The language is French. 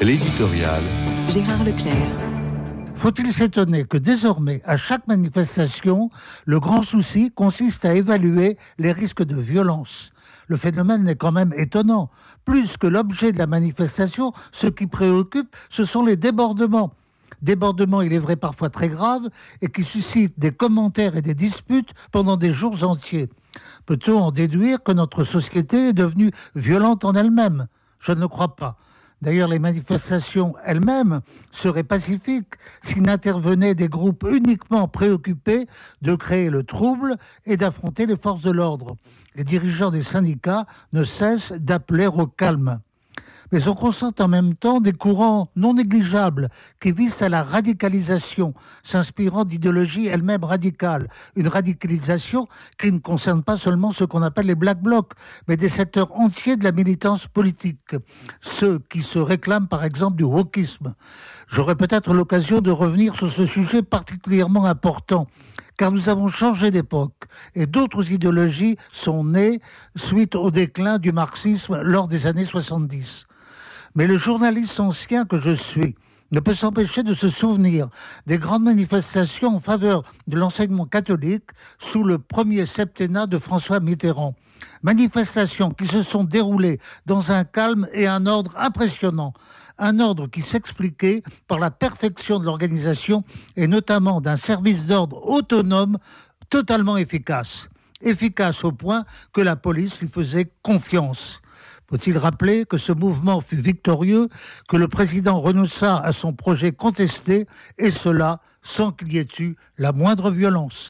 L'éditorial. Gérard Leclerc. Faut-il s'étonner que désormais, à chaque manifestation, le grand souci consiste à évaluer les risques de violence? Le phénomène est quand même étonnant. Plus que l'objet de la manifestation, ce qui préoccupe, ce sont les débordements. Débordements, il est vrai, parfois très graves et qui suscitent des commentaires et des disputes pendant des jours entiers. Peut-on en déduire que notre société est devenue violente en elle-même? Je ne le crois pas. D'ailleurs, les manifestations elles-mêmes seraient pacifiques s'il n'intervenaient des groupes uniquement préoccupés de créer le trouble et d'affronter les forces de l'ordre. Les dirigeants des syndicats ne cessent d'appeler au calme mais on constate en même temps des courants non négligeables qui visent à la radicalisation, s'inspirant d'idéologies elles-mêmes radicales. Une radicalisation qui ne concerne pas seulement ce qu'on appelle les black blocs, mais des secteurs entiers de la militance politique, ceux qui se réclament par exemple du wokisme. J'aurai peut-être l'occasion de revenir sur ce sujet particulièrement important car nous avons changé d'époque et d'autres idéologies sont nées suite au déclin du marxisme lors des années 70. Mais le journaliste ancien que je suis ne peut s'empêcher de se souvenir des grandes manifestations en faveur de l'enseignement catholique sous le premier septennat de François Mitterrand. Manifestations qui se sont déroulées dans un calme et un ordre impressionnants. Un ordre qui s'expliquait par la perfection de l'organisation et notamment d'un service d'ordre autonome totalement efficace. Efficace au point que la police lui faisait confiance. Faut-il rappeler que ce mouvement fut victorieux, que le président renonça à son projet contesté, et cela sans qu'il y ait eu la moindre violence?